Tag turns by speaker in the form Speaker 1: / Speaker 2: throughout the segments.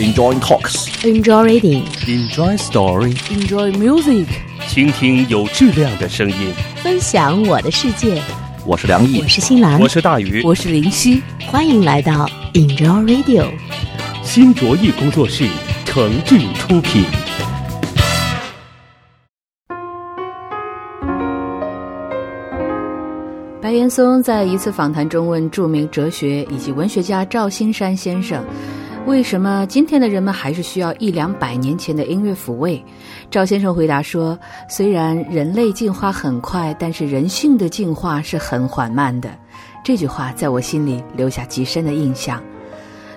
Speaker 1: Enjoy talks.
Speaker 2: Enjoy reading.
Speaker 1: Enjoy story.
Speaker 2: Enjoy music.
Speaker 3: 倾听有质量的声音。
Speaker 2: 分享我的世界。
Speaker 1: 我是梁毅
Speaker 2: 我，是新兰，
Speaker 3: 我是大鱼，
Speaker 2: 我是林夕，欢迎来到 Enjoy Radio。
Speaker 3: 新卓艺工作室诚挚出品。
Speaker 4: 白岩松在一次访谈中问著名哲学以及文学家赵新山先生：“为什么今天的人们还是需要一两百年前的音乐抚慰？”赵先生回答说：“虽然人类进化很快，但是人性的进化是很缓慢的。”这句话在我心里留下极深的印象。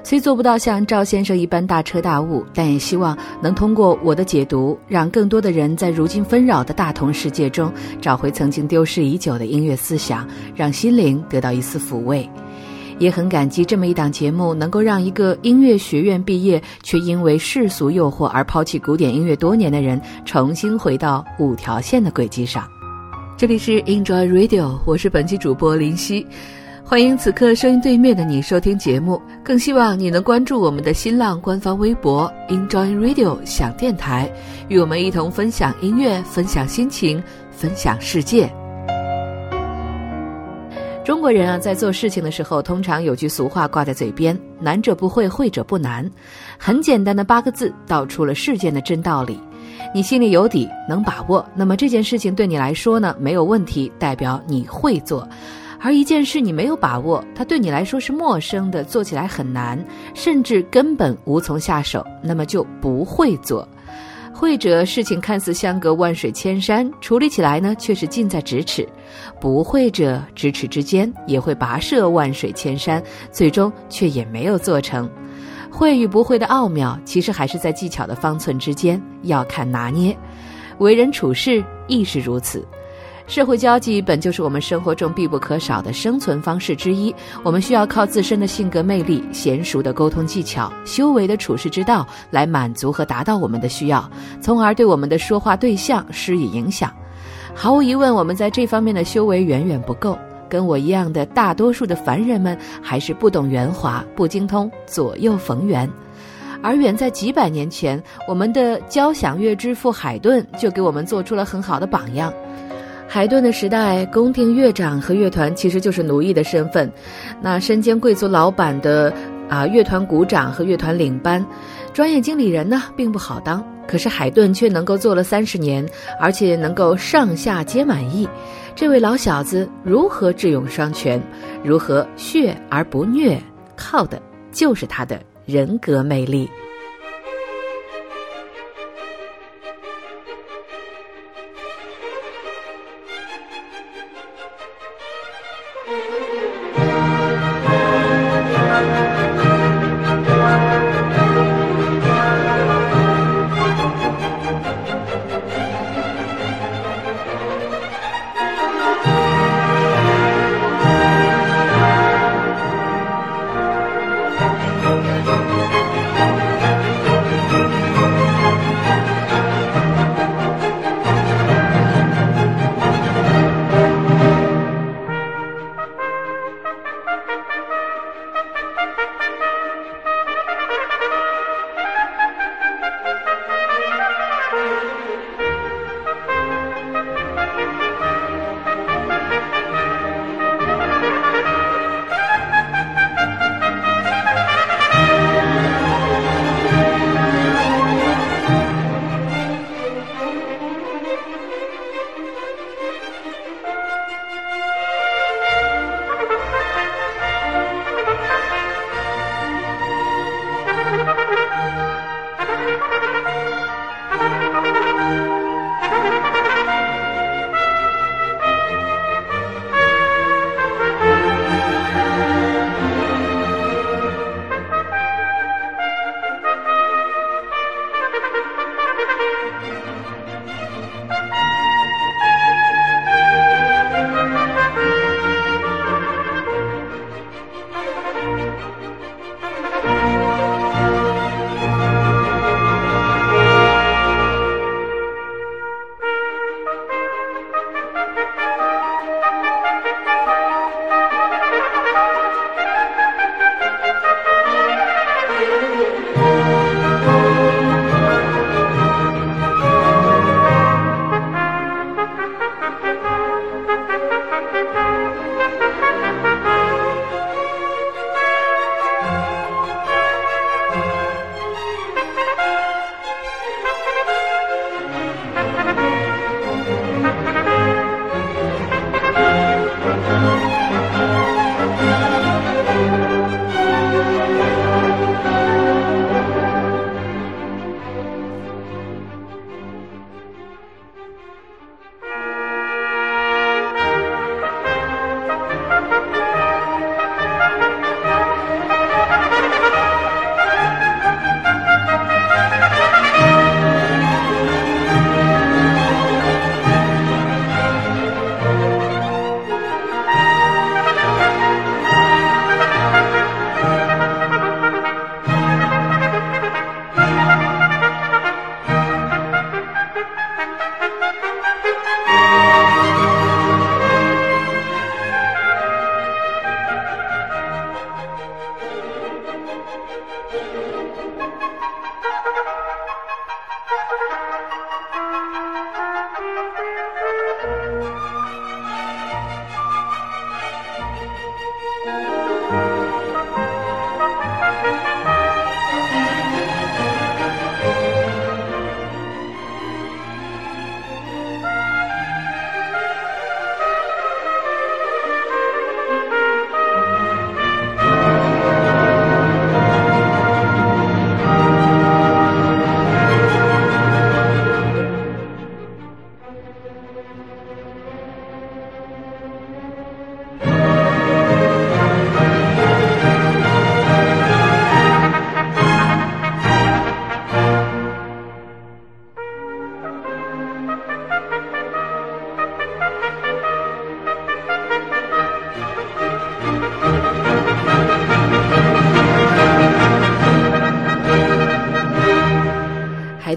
Speaker 4: 虽做不到像赵先生一般大彻大悟，但也希望能通过我的解读，让更多的人在如今纷扰的大同世界中，找回曾经丢失已久的音乐思想，让心灵得到一丝抚慰。也很感激这么一档节目，能够让一个音乐学院毕业却因为世俗诱惑而抛弃古典音乐多年的人，重新回到五条线的轨迹上。这里是 Enjoy Radio，我是本期主播林夕。欢迎此刻声音对面的你收听节目，更希望你能关注我们的新浪官方微博 Enjoy Radio 想电台，与我们一同分享音乐，分享心情，分享世界。中国人啊，在做事情的时候，通常有句俗话挂在嘴边：“难者不会，会者不难。”很简单的八个字，道出了事件的真道理。你心里有底，能把握，那么这件事情对你来说呢，没有问题，代表你会做。而一件事你没有把握，它对你来说是陌生的，做起来很难，甚至根本无从下手，那么就不会做。会者事情看似相隔万水千山，处理起来呢却是近在咫尺；不会者咫尺之间也会跋涉万水千山，最终却也没有做成。会与不会的奥妙，其实还是在技巧的方寸之间，要看拿捏。为人处事亦是如此。社会交际本就是我们生活中必不可少的生存方式之一，我们需要靠自身的性格魅力、娴熟的沟通技巧、修为的处世之道来满足和达到我们的需要，从而对我们的说话对象施以影响。毫无疑问，我们在这方面的修为远远不够。跟我一样的大多数的凡人们，还是不懂圆滑，不精通左右逢源。而远在几百年前，我们的交响乐之父海顿就给我们做出了很好的榜样。海顿的时代，宫廷乐长和乐团其实就是奴役的身份。那身兼贵族老板的啊，乐团鼓掌和乐团领班，专业经理人呢并不好当。可是海顿却能够做了三十年，而且能够上下皆满意。这位老小子如何智勇双全，如何血而不虐，靠的就是他的人格魅力。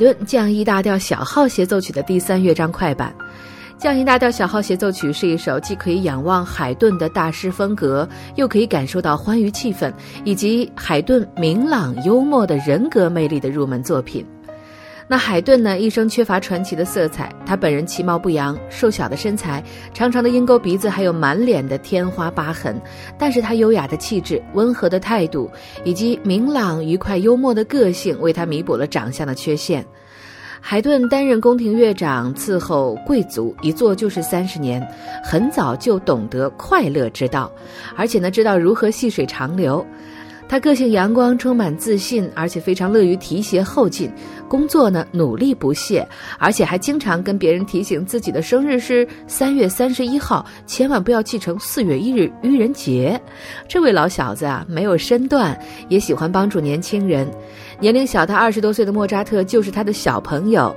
Speaker 4: 顿降 E 大调小号协奏曲的第三乐章快板。降 E 大调小号协奏曲是一首既可以仰望海顿的大师风格，又可以感受到欢愉气氛以及海顿明朗幽默的人格魅力的入门作品。那海顿呢，一生缺乏传奇的色彩。他本人其貌不扬，瘦小的身材，长长的鹰钩鼻子，还有满脸的天花疤痕。但是他优雅的气质、温和的态度，以及明朗、愉快、幽默的个性，为他弥补了长相的缺陷。海顿担任宫廷乐长，伺候贵族，一做就是三十年，很早就懂得快乐之道，而且呢，知道如何细水长流。他个性阳光，充满自信，而且非常乐于提携后进。工作呢，努力不懈，而且还经常跟别人提醒自己的生日是三月三十一号，千万不要记成四月一日愚人节。这位老小子啊，没有身段，也喜欢帮助年轻人。年龄小他二十多岁的莫扎特就是他的小朋友。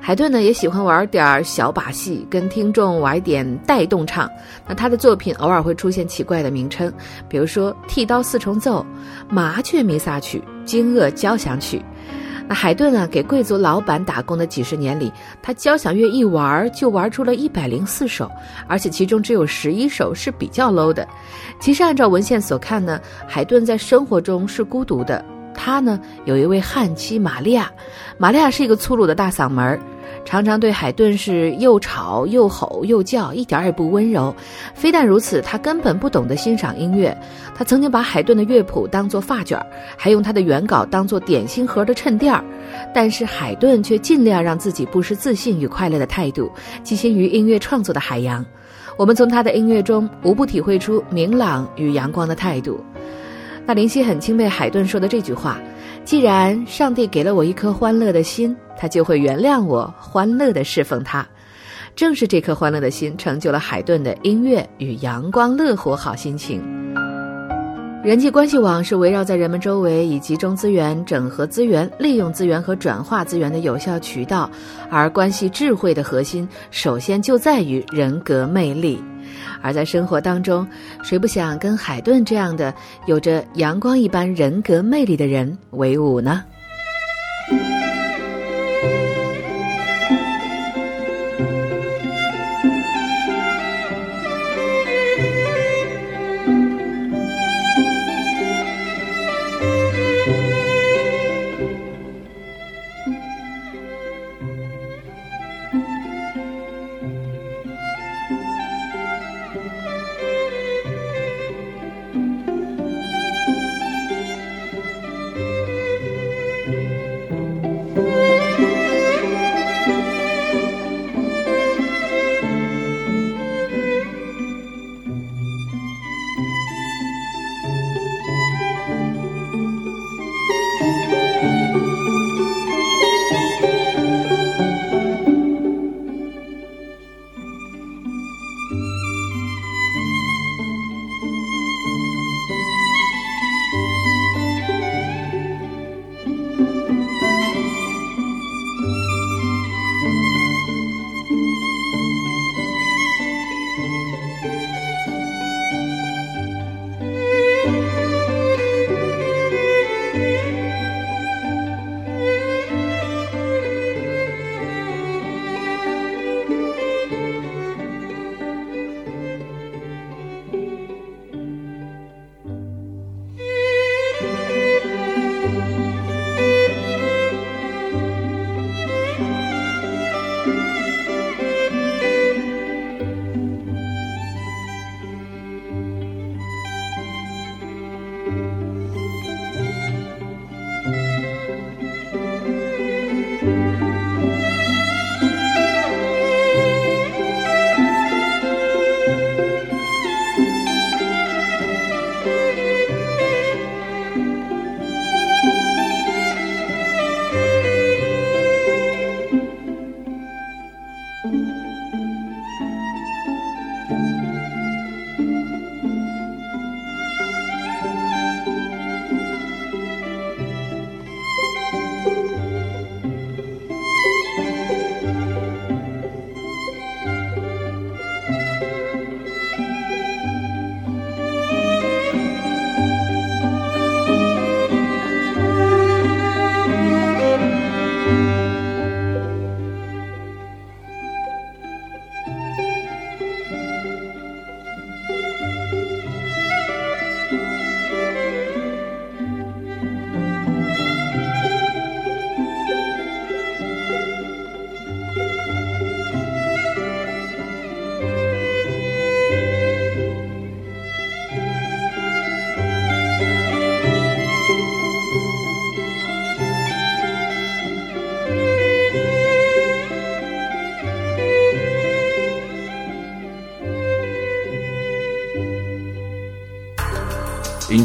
Speaker 4: 海顿呢也喜欢玩点小把戏，跟听众玩点带动唱。那他的作品偶尔会出现奇怪的名称，比如说《剃刀四重奏》《麻雀弥撒曲》《惊愕交响曲》。那海顿啊，给贵族老板打工的几十年里，他交响乐一玩就玩出了一百零四首，而且其中只有十一首是比较 low 的。其实按照文献所看呢，海顿在生活中是孤独的。他呢有一位悍妻玛利亚，玛利亚是一个粗鲁的大嗓门，常常对海顿是又吵又吼又叫，一点也不温柔。非但如此，他根本不懂得欣赏音乐。他曾经把海顿的乐谱当作发卷，还用他的原稿当作点心盒的衬垫儿。但是海顿却尽量让自己不失自信与快乐的态度，寄心于音乐创作的海洋。我们从他的音乐中无不体会出明朗与阳光的态度。那林夕很钦佩海顿说的这句话：“既然上帝给了我一颗欢乐的心，他就会原谅我欢乐的侍奉他。”正是这颗欢乐的心，成就了海顿的音乐与阳光、乐活好心情。人际关系网是围绕在人们周围，以集中资源、整合资源、利用资源和转化资源的有效渠道。而关系智慧的核心，首先就在于人格魅力。而在生活当中，谁不想跟海顿这样的有着阳光一般人格魅力的人为伍呢？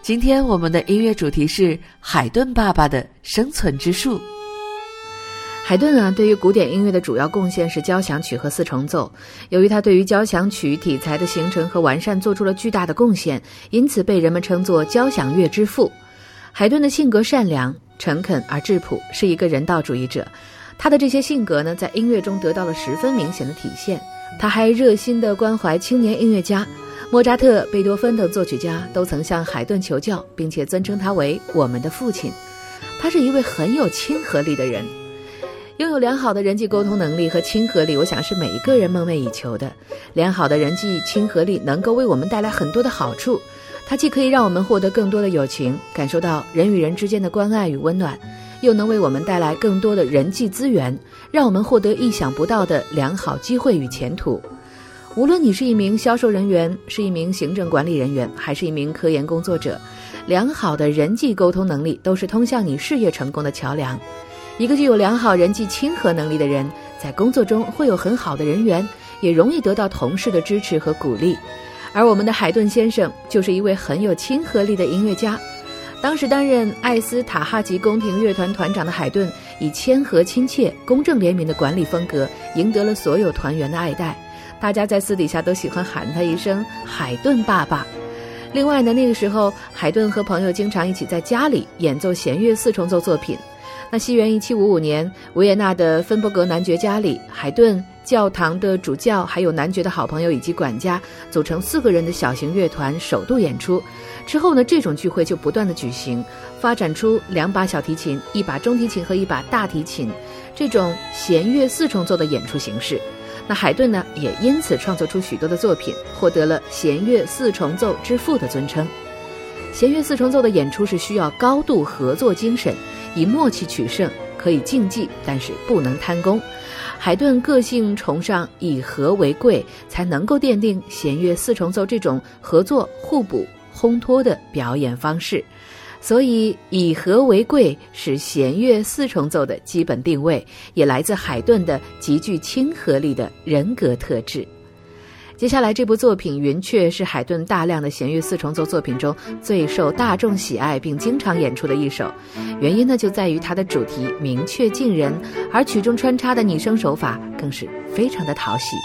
Speaker 4: 今天我们的音乐主题是海顿爸爸的生存之术。海顿啊，对于古典音乐的主要贡献是交响曲和四重奏。由于他对于交响曲题材的形成和完善做出了巨大的贡献，因此被人们称作交响乐之父。海顿的性格善良、诚恳而质朴，是一个人道主义者。他的这些性格呢，在音乐中得到了十分明显的体现。他还热心地关怀青年音乐家，莫扎特、贝多芬等作曲家都曾向海顿求教，并且尊称他为“我们的父亲”。他是一位很有亲和力的人。拥有良好的人际沟通能力和亲和力，我想是每一个人梦寐以求的。良好的人际亲和力能够为我们带来很多的好处，它既可以让我们获得更多的友情，感受到人与人之间的关爱与温暖，又能为我们带来更多的人际资源，让我们获得意想不到的良好机会与前途。无论你是一名销售人员，是一名行政管理人员，还是一名科研工作者，良好的人际沟通能力都是通向你事业成功的桥梁。一个具有良好人际亲和能力的人，在工作中会有很好的人缘，也容易得到同事的支持和鼓励。而我们的海顿先生就是一位很有亲和力的音乐家。当时担任艾斯塔哈吉宫廷乐团团长的海顿，以谦和亲切、公正廉明的管理风格，赢得了所有团员的爱戴。大家在私底下都喜欢喊他一声“海顿爸爸”。另外呢，那个时候海顿和朋友经常一起在家里演奏弦乐四重奏作品。那西元一七五五年，维也纳的芬伯格男爵家里，海顿、教堂的主教，还有男爵的好朋友以及管家，组成四个人的小型乐团首度演出。之后呢，这种聚会就不断的举行，发展出两把小提琴、一把中提琴和一把大提琴这种弦乐四重奏的演出形式。那海顿呢，也因此创作出许多的作品，获得了弦乐四重奏之父的尊称。弦乐四重奏的演出是需要高度合作精神。以默契取胜，可以竞技，但是不能贪功。海顿个性崇尚以和为贵，才能够奠定弦乐四重奏这种合作、互补、烘托的表演方式。所以，以和为贵是弦乐四重奏的基本定位，也来自海顿的极具亲和力的人格特质。接下来这部作品《云雀》是海顿大量的弦乐四重奏作品中最受大众喜爱并经常演出的一首，原因呢就在于它的主题明确近人，而曲中穿插的拟声手法更是非常的讨喜。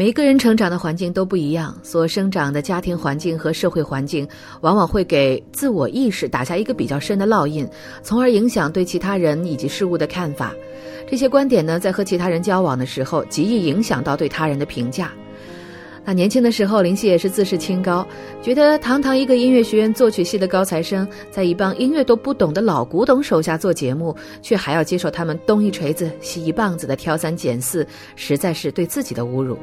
Speaker 4: 每一个人成长的环境都不一样，所生长的家庭环境和社会环境，往往会给自我意识打下一个比较深的烙印，从而影响对其他人以及事物的看法。这些观点呢，在和其他人交往的时候，极易影响到对他人的评价。年轻的时候，林夕也是自视清高，觉得堂堂一个音乐学院作曲系的高材生，在一帮音乐都不懂的老古董手下做节目，却还要接受他们东一锤子西一棒子的挑三拣四，实在是对自己的侮辱。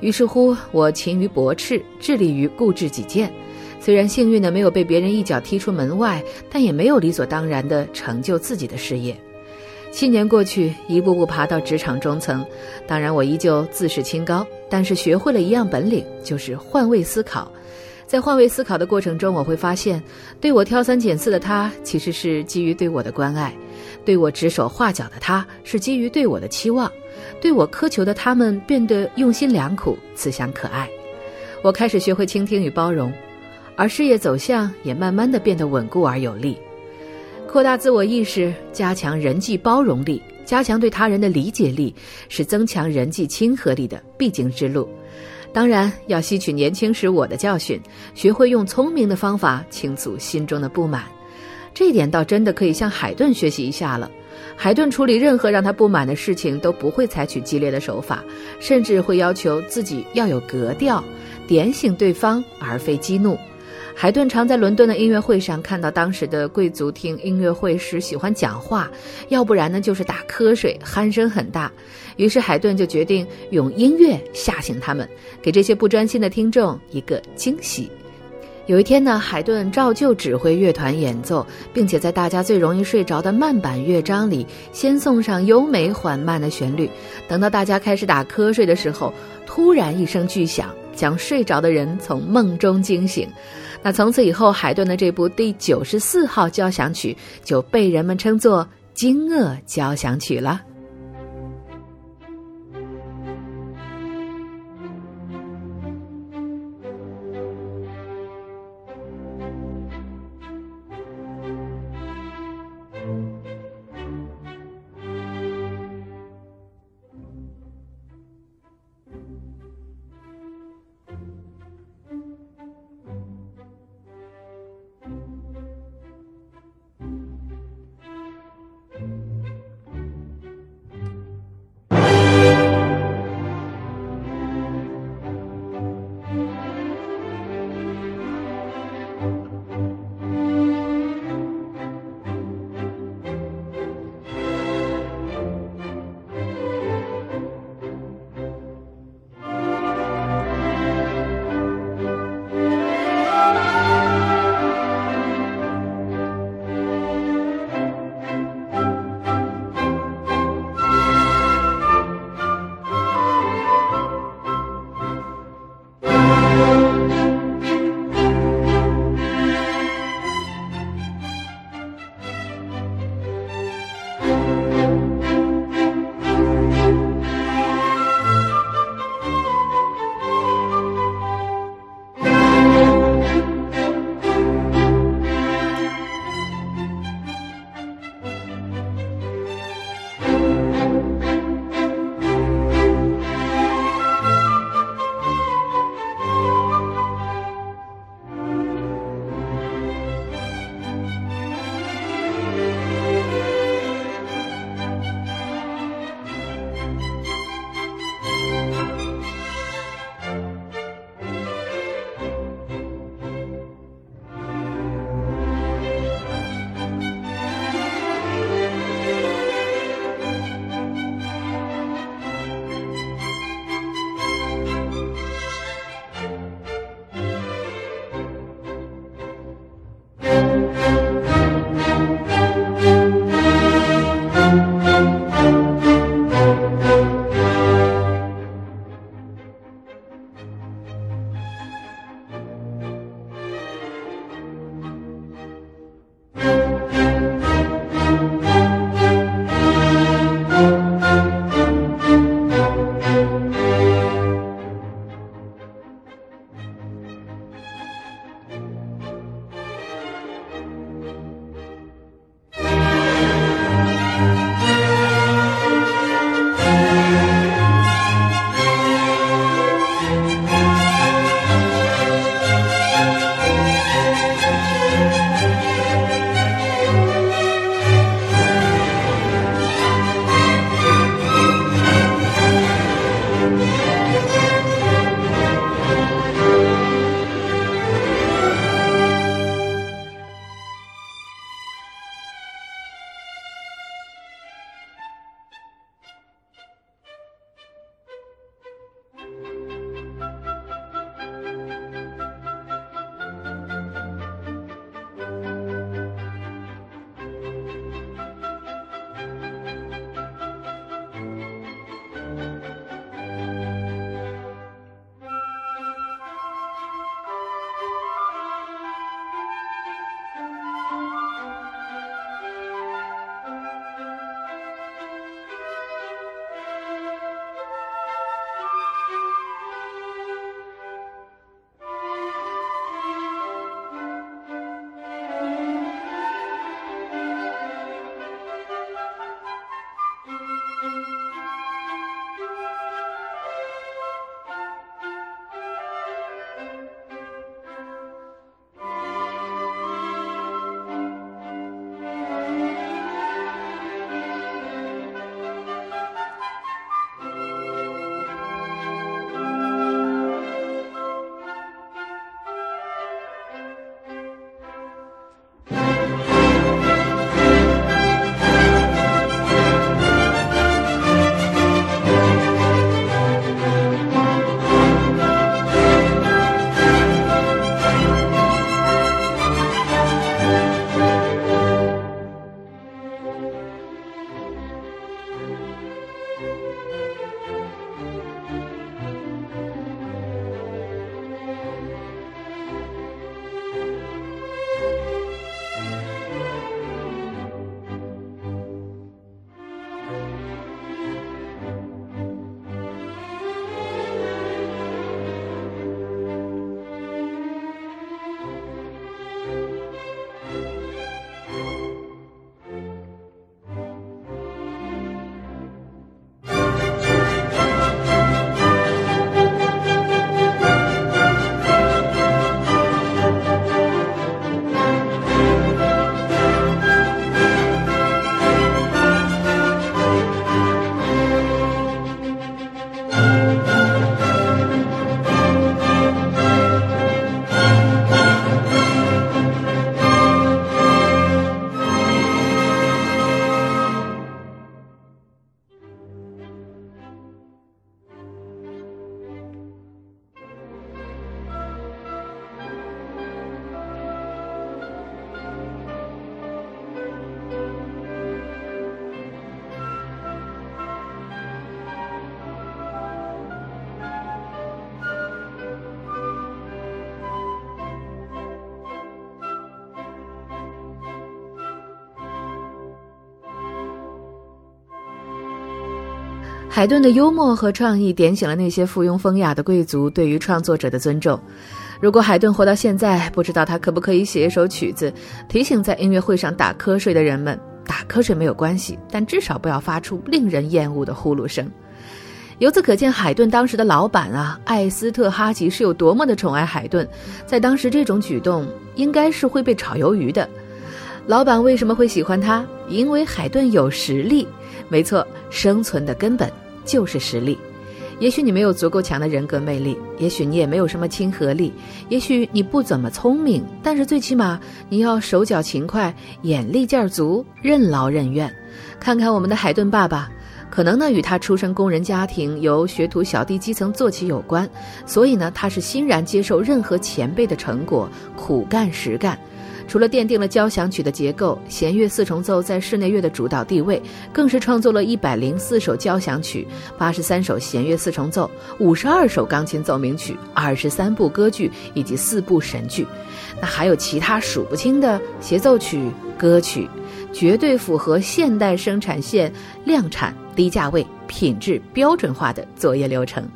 Speaker 4: 于是乎，我勤于驳斥，致力于固执己见。虽然幸运的没有被别人一脚踢出门外，但也没有理所当然的成就自己的事业。七年过去，一步步爬到职场中层，当然我依旧自视清高，但是学会了一样本领，就是换位思考。在换位思考的过程中，我会发现，对我挑三拣四的他，其实是基于对我的关爱；对我指手画脚的他，是基于对我的期望；对我苛求的他们，变得用心良苦、慈祥可爱。我开始学会倾听与包容，而事业走向也慢慢的变得稳固而有力。扩大自我意识，加强人际包容力，加强对他人的理解力，是增强人际亲和力的必经之路。当然，要吸取年轻时我的教训，学会用聪明的方法倾诉心中的不满。这一点倒真的可以向海顿学习一下了。海顿处理任何让他不满的事情都不会采取激烈的手法，甚至会要求自己要有格调，点醒对方而非激怒。海顿常在伦敦的音乐会上看到当时的贵族听音乐会时喜欢讲话，要不然呢就是打瞌睡，鼾声很大。于是海顿就决定用音乐吓醒他们，给这些不专心的听众一个惊喜。有一天呢，海顿照旧指挥乐团演奏，并且在大家最容易睡着的慢板乐章里，先送上优美缓慢的旋律。等到大家开始打瞌睡的时候，突然一声巨响，将睡着的人从梦中惊醒。那从此以后，海顿的这部第九十四号交响曲就被人们称作《惊愕交响曲》了。海顿的幽默和创意点醒了那些附庸风雅的贵族对于创作者的尊重。如果海顿活到现在，不知道他可不可以写一首曲子，提醒在音乐会上打瞌睡的人们：打瞌睡没有关系，但至少不要发出令人厌恶的呼噜声。由此可见，海顿当时的老板啊，艾斯特哈吉是有多么的宠爱海顿。在当时，这种举动应该是会被炒鱿鱼的。老板为什么会喜欢他？因为海顿有实力。没错，生存的根本。就是实力，也许你没有足够强的人格魅力，也许你也没有什么亲和力，也许你不怎么聪明，但是最起码你要手脚勤快，眼力劲儿足，任劳任怨。看看我们的海顿爸爸，可能呢与他出身工人家庭，由学徒小弟基层做起有关，所以呢他是欣然接受任何前辈的成果，苦干实干。除了奠定了交响曲的结构，弦乐四重奏在室内乐的主导地位，更是创作了一百零四首交响曲、八十三首弦乐四重奏、五十二首钢琴奏鸣曲、二十三部歌剧以及四部神剧。那还有其他数不清的协奏曲、歌曲，绝对符合现代生产线量产、低价位、品质标准化的作业流程。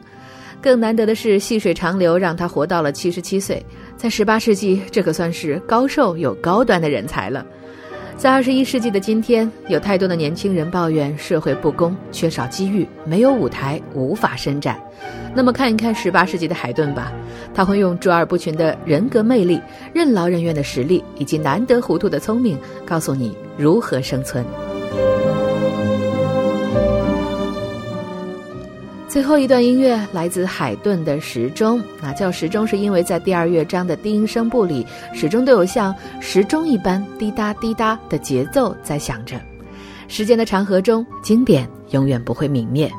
Speaker 4: 更难得的是，细水长流让他活到了七十七岁。在十八世纪，这可算是高寿又高端的人才了。在二十一世纪的今天，有太多的年轻人抱怨社会不公、缺少机遇、没有舞台、无法伸展。那么，看一看十八世纪的海顿吧，他会用卓尔不群的人格魅力、任劳任怨的实力以及难得糊涂的聪明，告诉你如何生存。最后一段音乐来自海顿的时钟，那叫时钟，是因为在第二乐章的低音声部里，始终都有像时钟一般滴答滴答的节奏在响着。时间的长河中，经典永远不会泯灭。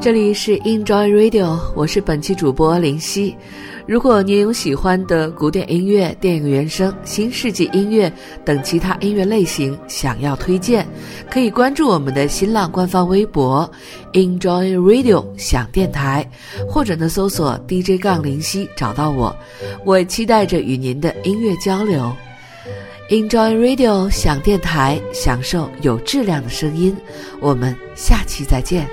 Speaker 4: 这里是 Enjoy Radio，我是本期主播林夕。如果您有喜欢的古典音乐、电影原声、新世纪音乐等其他音乐类型，想要推荐，可以关注我们的新浪官方微博 Enjoy Radio 想电台，或者呢搜索 DJ 杠林夕找到我。我期待着与您的音乐交流。Enjoy Radio 想电台，享受有质量的声音。我们下期再见。